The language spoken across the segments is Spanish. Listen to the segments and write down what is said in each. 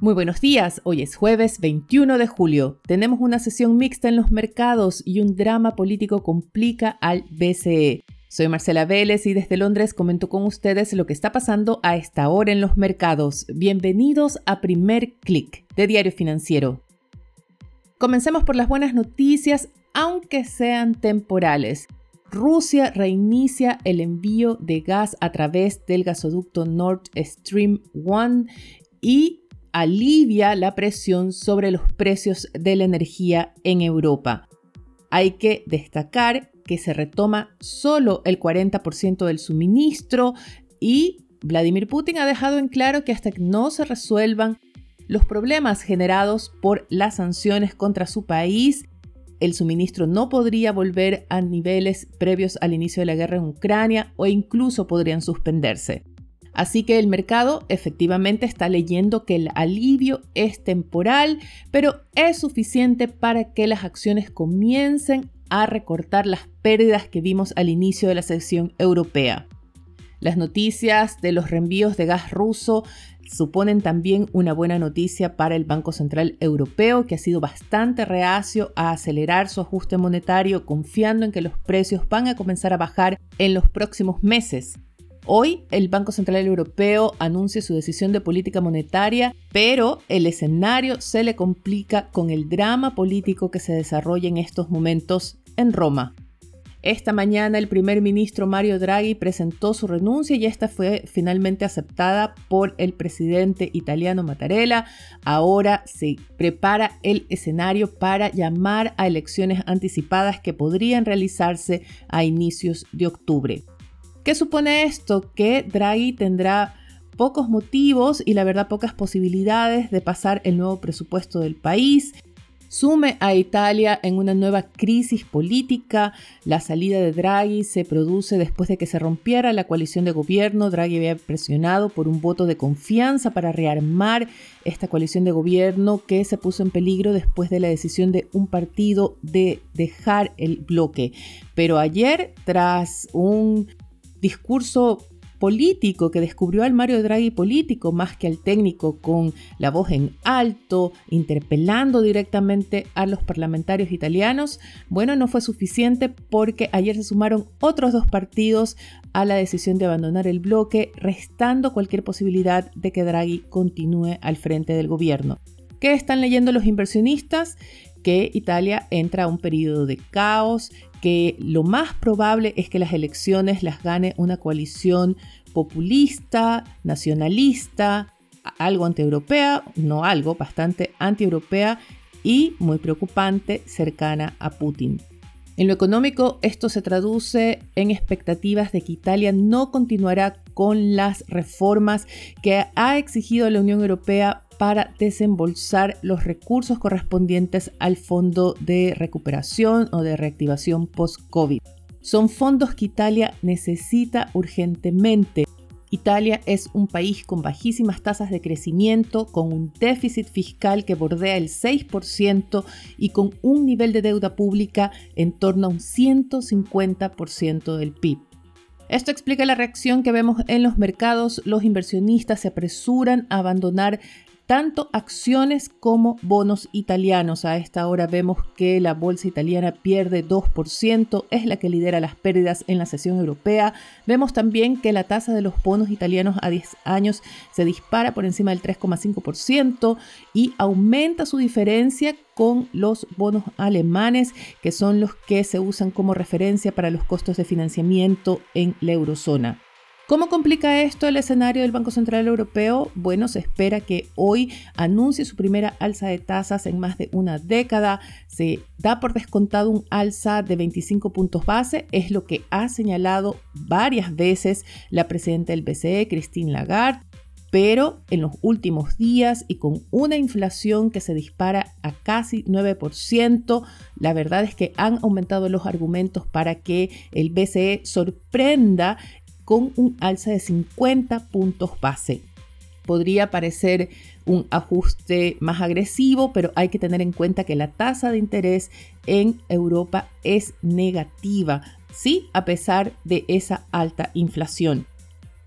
Muy buenos días, hoy es jueves 21 de julio. Tenemos una sesión mixta en los mercados y un drama político complica al BCE. Soy Marcela Vélez y desde Londres comento con ustedes lo que está pasando a esta hora en los mercados. Bienvenidos a Primer Click de Diario Financiero. Comencemos por las buenas noticias, aunque sean temporales. Rusia reinicia el envío de gas a través del gasoducto Nord Stream 1 y alivia la presión sobre los precios de la energía en Europa. Hay que destacar que se retoma solo el 40% del suministro y Vladimir Putin ha dejado en claro que hasta que no se resuelvan los problemas generados por las sanciones contra su país, el suministro no podría volver a niveles previos al inicio de la guerra en Ucrania o incluso podrían suspenderse. Así que el mercado efectivamente está leyendo que el alivio es temporal, pero es suficiente para que las acciones comiencen a recortar las pérdidas que vimos al inicio de la sesión europea. Las noticias de los reenvíos de gas ruso suponen también una buena noticia para el Banco Central Europeo, que ha sido bastante reacio a acelerar su ajuste monetario, confiando en que los precios van a comenzar a bajar en los próximos meses. Hoy el Banco Central Europeo anuncia su decisión de política monetaria, pero el escenario se le complica con el drama político que se desarrolla en estos momentos en Roma. Esta mañana el primer ministro Mario Draghi presentó su renuncia y esta fue finalmente aceptada por el presidente italiano Mattarella. Ahora se prepara el escenario para llamar a elecciones anticipadas que podrían realizarse a inicios de octubre. ¿Qué supone esto? Que Draghi tendrá pocos motivos y la verdad pocas posibilidades de pasar el nuevo presupuesto del país. Sume a Italia en una nueva crisis política. La salida de Draghi se produce después de que se rompiera la coalición de gobierno. Draghi había presionado por un voto de confianza para rearmar esta coalición de gobierno que se puso en peligro después de la decisión de un partido de dejar el bloque. Pero ayer, tras un discurso político que descubrió al Mario Draghi político más que al técnico con la voz en alto, interpelando directamente a los parlamentarios italianos, bueno, no fue suficiente porque ayer se sumaron otros dos partidos a la decisión de abandonar el bloque, restando cualquier posibilidad de que Draghi continúe al frente del gobierno. ¿Qué están leyendo los inversionistas? Que Italia entra a un periodo de caos, que lo más probable es que las elecciones las gane una coalición populista, nacionalista, algo antieuropea, no algo, bastante antieuropea y muy preocupante, cercana a Putin. En lo económico, esto se traduce en expectativas de que Italia no continuará con las reformas que ha exigido la Unión Europea para desembolsar los recursos correspondientes al Fondo de Recuperación o de Reactivación Post-COVID. Son fondos que Italia necesita urgentemente. Italia es un país con bajísimas tasas de crecimiento, con un déficit fiscal que bordea el 6% y con un nivel de deuda pública en torno a un 150% del PIB. Esto explica la reacción que vemos en los mercados. Los inversionistas se apresuran a abandonar tanto acciones como bonos italianos. A esta hora vemos que la bolsa italiana pierde 2%, es la que lidera las pérdidas en la sesión europea. Vemos también que la tasa de los bonos italianos a 10 años se dispara por encima del 3,5% y aumenta su diferencia con los bonos alemanes, que son los que se usan como referencia para los costos de financiamiento en la eurozona. ¿Cómo complica esto el escenario del Banco Central Europeo? Bueno, se espera que hoy anuncie su primera alza de tasas en más de una década. Se da por descontado un alza de 25 puntos base, es lo que ha señalado varias veces la presidenta del BCE, Christine Lagarde pero en los últimos días y con una inflación que se dispara a casi 9%, la verdad es que han aumentado los argumentos para que el BCE sorprenda con un alza de 50 puntos base. Podría parecer un ajuste más agresivo, pero hay que tener en cuenta que la tasa de interés en Europa es negativa, sí, a pesar de esa alta inflación.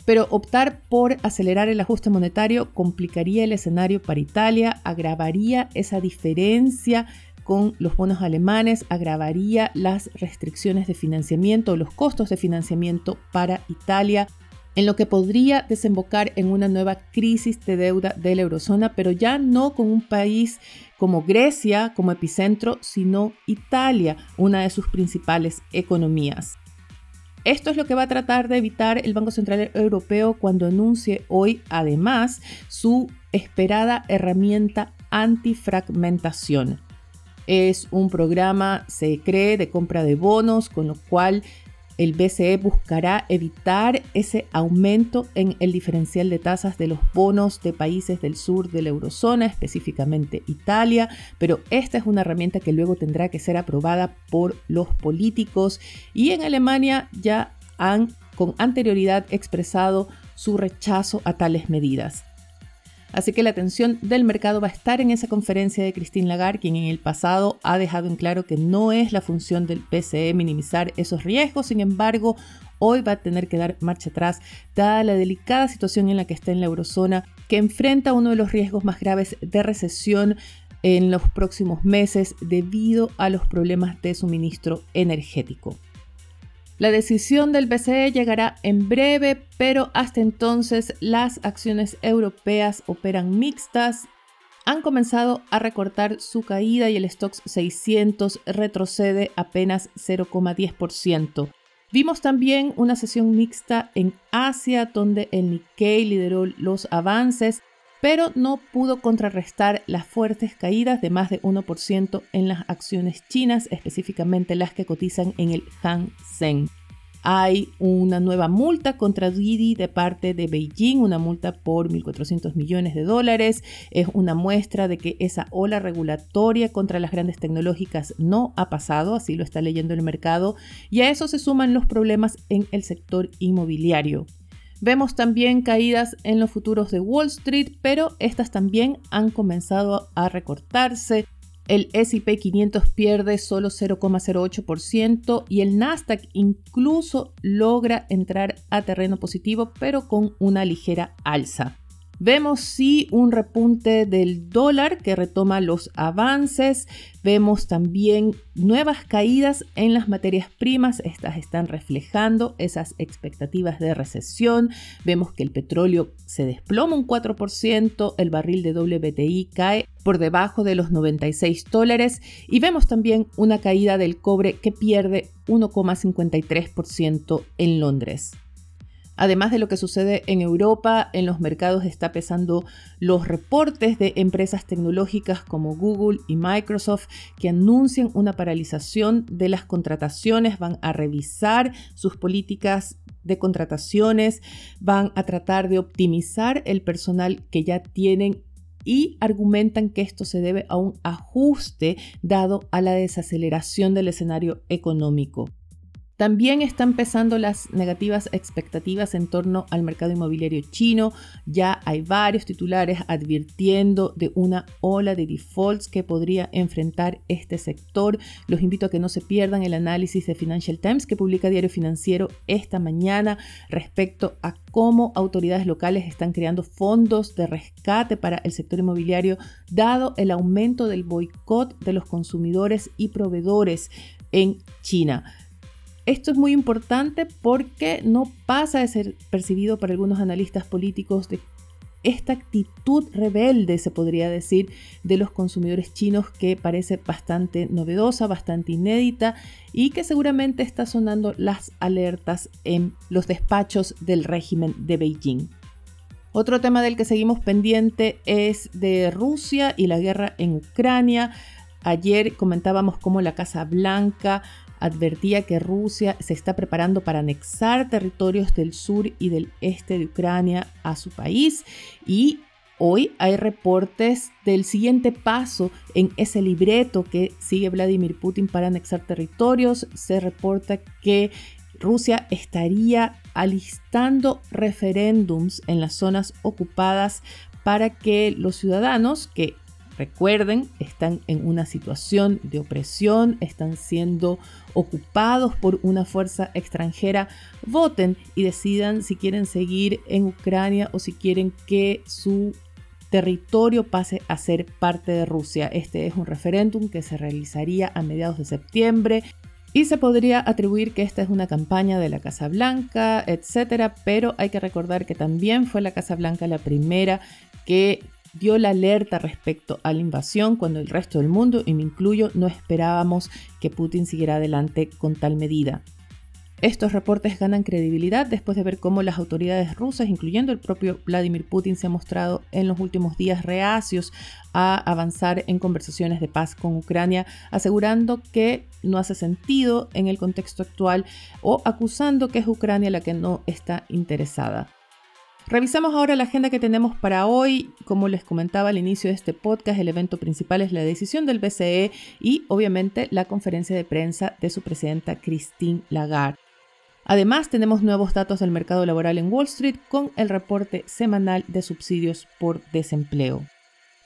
Pero optar por acelerar el ajuste monetario complicaría el escenario para Italia, agravaría esa diferencia con los bonos alemanes, agravaría las restricciones de financiamiento o los costos de financiamiento para Italia, en lo que podría desembocar en una nueva crisis de deuda de la eurozona, pero ya no con un país como Grecia como epicentro, sino Italia, una de sus principales economías. Esto es lo que va a tratar de evitar el Banco Central Europeo cuando anuncie hoy, además, su esperada herramienta antifragmentación. Es un programa, se cree, de compra de bonos, con lo cual el BCE buscará evitar ese aumento en el diferencial de tasas de los bonos de países del sur de la eurozona, específicamente Italia, pero esta es una herramienta que luego tendrá que ser aprobada por los políticos y en Alemania ya han con anterioridad expresado su rechazo a tales medidas. Así que la atención del mercado va a estar en esa conferencia de Christine Lagarde, quien en el pasado ha dejado en claro que no es la función del PCE minimizar esos riesgos. Sin embargo, hoy va a tener que dar marcha atrás, dada la delicada situación en la que está en la eurozona, que enfrenta uno de los riesgos más graves de recesión en los próximos meses debido a los problemas de suministro energético. La decisión del BCE llegará en breve, pero hasta entonces las acciones europeas operan mixtas. Han comenzado a recortar su caída y el Stoxx 600 retrocede apenas 0,10%. Vimos también una sesión mixta en Asia donde el Nikkei lideró los avances, pero no pudo contrarrestar las fuertes caídas de más de 1% en las acciones chinas, específicamente las que cotizan en el Hang Seng. Hay una nueva multa contra Didi de parte de Beijing, una multa por 1.400 millones de dólares. Es una muestra de que esa ola regulatoria contra las grandes tecnológicas no ha pasado, así lo está leyendo el mercado, y a eso se suman los problemas en el sector inmobiliario. Vemos también caídas en los futuros de Wall Street, pero estas también han comenzado a recortarse. El SP 500 pierde solo 0,08% y el Nasdaq incluso logra entrar a terreno positivo, pero con una ligera alza. Vemos sí un repunte del dólar que retoma los avances. Vemos también nuevas caídas en las materias primas. Estas están reflejando esas expectativas de recesión. Vemos que el petróleo se desploma un 4%, el barril de WTI cae por debajo de los 96 dólares y vemos también una caída del cobre que pierde 1,53% en Londres. Además de lo que sucede en Europa, en los mercados está pesando los reportes de empresas tecnológicas como Google y Microsoft que anuncian una paralización de las contrataciones, van a revisar sus políticas de contrataciones, van a tratar de optimizar el personal que ya tienen y argumentan que esto se debe a un ajuste dado a la desaceleración del escenario económico. También están empezando las negativas expectativas en torno al mercado inmobiliario chino. Ya hay varios titulares advirtiendo de una ola de defaults que podría enfrentar este sector. Los invito a que no se pierdan el análisis de Financial Times que publica Diario Financiero esta mañana respecto a cómo autoridades locales están creando fondos de rescate para el sector inmobiliario dado el aumento del boicot de los consumidores y proveedores en China. Esto es muy importante porque no pasa de ser percibido por algunos analistas políticos de esta actitud rebelde, se podría decir, de los consumidores chinos que parece bastante novedosa, bastante inédita y que seguramente está sonando las alertas en los despachos del régimen de Beijing. Otro tema del que seguimos pendiente es de Rusia y la guerra en Ucrania. Ayer comentábamos cómo la Casa Blanca advertía que Rusia se está preparando para anexar territorios del sur y del este de Ucrania a su país y hoy hay reportes del siguiente paso en ese libreto que sigue Vladimir Putin para anexar territorios. Se reporta que Rusia estaría alistando referéndums en las zonas ocupadas para que los ciudadanos que Recuerden, están en una situación de opresión, están siendo ocupados por una fuerza extranjera. Voten y decidan si quieren seguir en Ucrania o si quieren que su territorio pase a ser parte de Rusia. Este es un referéndum que se realizaría a mediados de septiembre. Y se podría atribuir que esta es una campaña de la Casa Blanca, etcétera, pero hay que recordar que también fue la Casa Blanca la primera que dio la alerta respecto a la invasión cuando el resto del mundo, y me incluyo, no esperábamos que Putin siguiera adelante con tal medida. Estos reportes ganan credibilidad después de ver cómo las autoridades rusas, incluyendo el propio Vladimir Putin, se han mostrado en los últimos días reacios a avanzar en conversaciones de paz con Ucrania, asegurando que no hace sentido en el contexto actual o acusando que es Ucrania la que no está interesada. Revisamos ahora la agenda que tenemos para hoy. Como les comentaba al inicio de este podcast, el evento principal es la decisión del BCE y obviamente la conferencia de prensa de su presidenta Christine Lagarde. Además, tenemos nuevos datos del mercado laboral en Wall Street con el reporte semanal de subsidios por desempleo.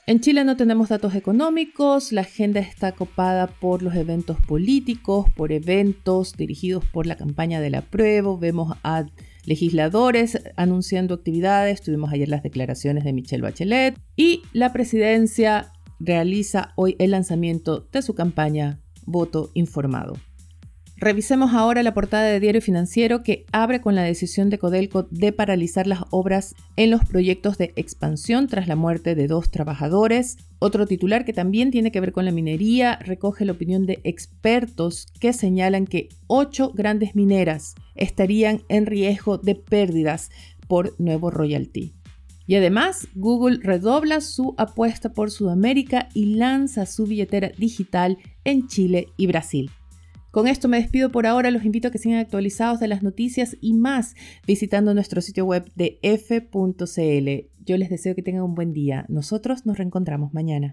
En Chile no tenemos datos económicos, la agenda está copada por los eventos políticos, por eventos dirigidos por la campaña del apruebo, vemos a legisladores anunciando actividades, tuvimos ayer las declaraciones de Michelle Bachelet y la presidencia realiza hoy el lanzamiento de su campaña Voto Informado. Revisemos ahora la portada de Diario Financiero que abre con la decisión de Codelco de paralizar las obras en los proyectos de expansión tras la muerte de dos trabajadores. Otro titular que también tiene que ver con la minería recoge la opinión de expertos que señalan que ocho grandes mineras estarían en riesgo de pérdidas por nuevo royalty. Y además, Google redobla su apuesta por Sudamérica y lanza su billetera digital en Chile y Brasil. Con esto me despido por ahora, los invito a que sigan actualizados de las noticias y más visitando nuestro sitio web de f.cl. Yo les deseo que tengan un buen día. Nosotros nos reencontramos mañana.